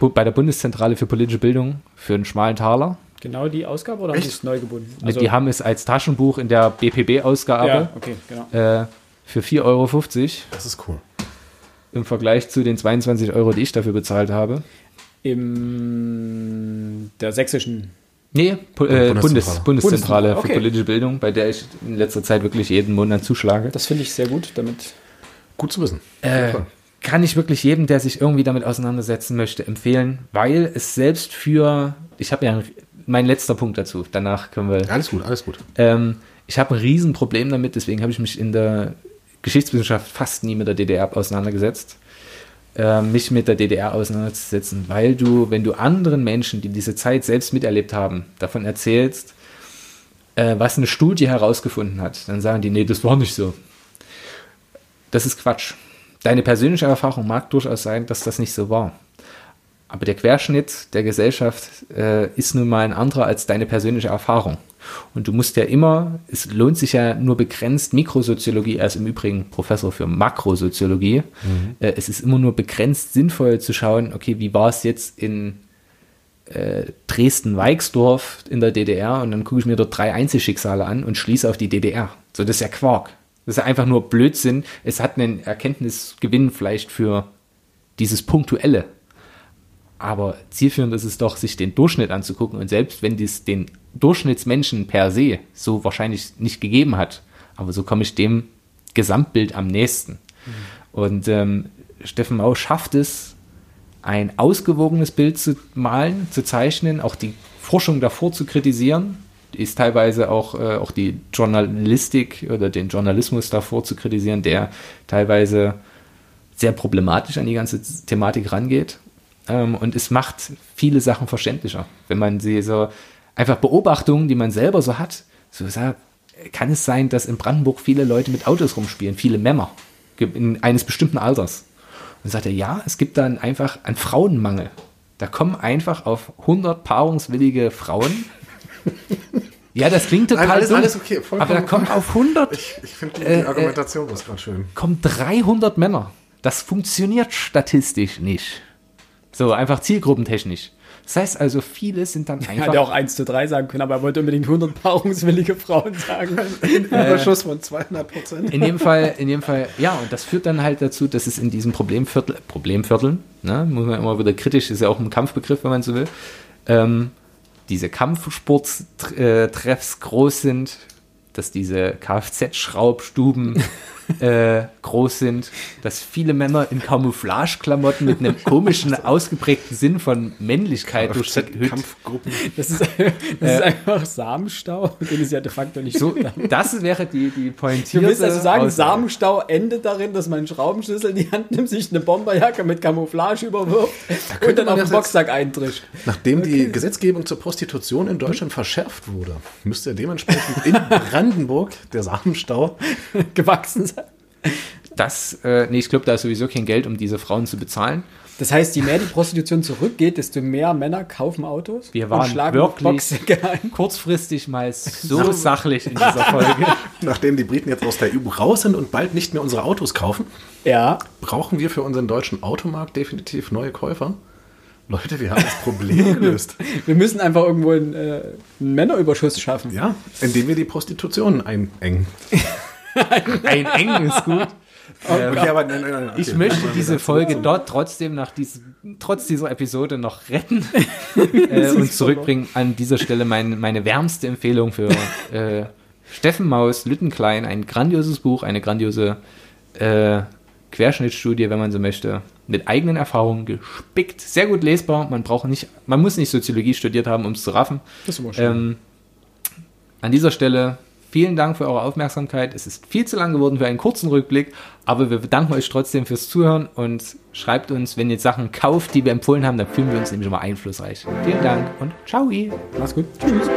bei der Bundeszentrale für politische Bildung für einen schmalen Taler. Genau die Ausgabe oder haben Echt? die es neu gebunden? die haben es als Taschenbuch in der BPB-Ausgabe ja, okay, genau. äh, für 4,50 Euro Das ist cool. im Vergleich zu den 22 Euro, die ich dafür bezahlt habe. Im der sächsischen. Nee, Pu äh, Bundeszentrale. Bundes Bundeszentrale, okay. für politische Bildung, bei der ich in letzter Zeit wirklich jeden Monat zuschlage. Das finde ich sehr gut, damit. Gut zu wissen. Äh, kann ich wirklich jedem, der sich irgendwie damit auseinandersetzen möchte, empfehlen, weil es selbst für, ich habe ja, ein- mein letzter Punkt dazu, danach können wir, Alles gut, alles gut. ähm, ich habe ein Riesenproblem damit, deswegen habe ich mich in der Geschichtswissenschaft fast nie mit der DDR auseinandergesetzt, äh, mich mit der DDR auseinanderzusetzen, weil du, wenn du anderen Menschen, die diese Zeit selbst miterlebt haben, davon erzählst, äh, was eine Studie herausgefunden hat, dann sagen die, nee, das war nicht so. Das ist Quatsch. Deine persönliche Erfahrung mag durchaus sein, dass das nicht so war. Aber der Querschnitt der Gesellschaft äh, ist nun mal ein anderer als deine persönliche Erfahrung. Und du musst ja immer, es lohnt sich ja nur begrenzt Mikrosoziologie, er ist im Übrigen Professor für Makrosoziologie. Äh, es ist immer nur begrenzt sinnvoll zu schauen, okay, wie war es jetzt in äh, Dresden-Weixdorf in der DDR und dann gucke ich mir dort drei Einzelschicksale an und schließe auf die DDR. So, das ist ja Quark. Das ist einfach nur Blödsinn. Es hat einen Erkenntnisgewinn vielleicht für dieses Punktuelle. Aber zielführend ist es doch, sich den Durchschnitt anzugucken. Und selbst wenn dies den Durchschnittsmenschen per se so wahrscheinlich nicht gegeben hat, aber so komme ich dem Gesamtbild am nächsten. Und ähm, Steffen Mau schafft es, ein ausgewogenes Bild zu malen, zu zeichnen, auch die Forschung davor zu kritisieren, ist teilweise auch, äh, auch die Journalistik oder den Journalismus davor zu kritisieren, der teilweise sehr problematisch an die ganze Thematik rangeht. Ähm, und es macht viele Sachen verständlicher, wenn man sie so einfach Beobachtungen, die man selber so hat, so sagt, kann es sein, dass in Brandenburg viele Leute mit Autos rumspielen, viele Männer in, eines bestimmten Alters. Und sagt er, ja, es gibt dann einfach einen Frauenmangel. Da kommen einfach auf 100 paarungswillige Frauen. Ja, das klingt total Nein, alles- dumm, alles okay, vollkommen aber da kommen auf 100 Ich, ich finde die, Äh, die Argumentation ist gerade schön. kommen 300 Männer. Das funktioniert statistisch nicht. So, einfach zielgruppentechnisch. Das heißt also, viele sind dann [LAUGHS] Er einfach. hätte auch 1 zu 3 sagen können, aber er wollte unbedingt 100 paarungswillige Frauen sagen. [LAUGHS] Überschuss von 200 Prozent. in dem Fall, in dem Fall, ja, und das führt dann halt dazu, dass es in diesem Problemviertel, Problemvierteln, ne, muss man immer wieder kritisch, ist ja auch ein Kampfbegriff, wenn man so will, ähm, diese Kampfsporttreffs groß sind, dass diese Kfz-Schraubstuben [LAUGHS] äh, groß sind, dass viele Männer in Camouflageklamotten mit einem komischen, ausgeprägten Sinn von Männlichkeit durch Kampfgruppen. Das ist, das ist einfach Samenstau, den es ja de facto nicht so, das wäre die, die Du pointierte willst also sagen, Aussage. Samenstau endet darin, dass man einen Schraubenschlüssel in die Hand nimmt, sich eine Bomberjacke mit Camouflage überwirft und könnte dann auf den Boxsack eintrischt. Nachdem die Gesetzgebung zur Prostitution in Deutschland verschärft wurde, müsste dementsprechend in [LAUGHS] Brandenburg der Samenstau gewachsen sein. Das, äh, nee, ich glaube, da ist sowieso kein Geld, um diese Frauen zu bezahlen. Das heißt, je mehr die Prostitution zurückgeht, desto mehr Männer kaufen Autos Wir und waren schlagen wirklich-. [LAUGHS] Kurzfristig mal so sachlich in dieser Folge. [LAUGHS] Nachdem die Briten jetzt aus der EU raus sind und bald nicht mehr unsere Autos kaufen, Ja, brauchen wir für unseren deutschen Automarkt definitiv neue Käufer. Leute, wir haben das Problem [LAUGHS] gelöst. Wir müssen einfach irgendwo einen, äh, einen Männerüberschuss schaffen. ja, indem wir die Prostitution einengen. [LAUGHS] Ein ist gut. Okay, aber nein, nein, nein, okay. Ich möchte diese Folge dort trotzdem nach diesem, trotz dieser Episode noch retten [LAUGHS] äh, und zurückbringen. An dieser Stelle mein, meine wärmste Empfehlung für äh, Steffen Maus, Lüttenklein, ein grandioses Buch, eine grandiose äh, Querschnittstudie, wenn man so möchte, mit eigenen Erfahrungen gespickt, sehr gut lesbar. Man braucht nicht, man muss nicht Soziologie studiert haben, um es zu raffen. Das ist immer schön. Ähm, an dieser Stelle Vielen Dank für eure Aufmerksamkeit. Es ist viel zu lang geworden für einen kurzen Rückblick, aber wir bedanken euch trotzdem fürs Zuhören und schreibt uns, wenn ihr Sachen kauft, die wir empfohlen haben, dann fühlen wir uns nämlich immer einflussreich. Vielen Dank und ciao. Mach's gut. Tschüss.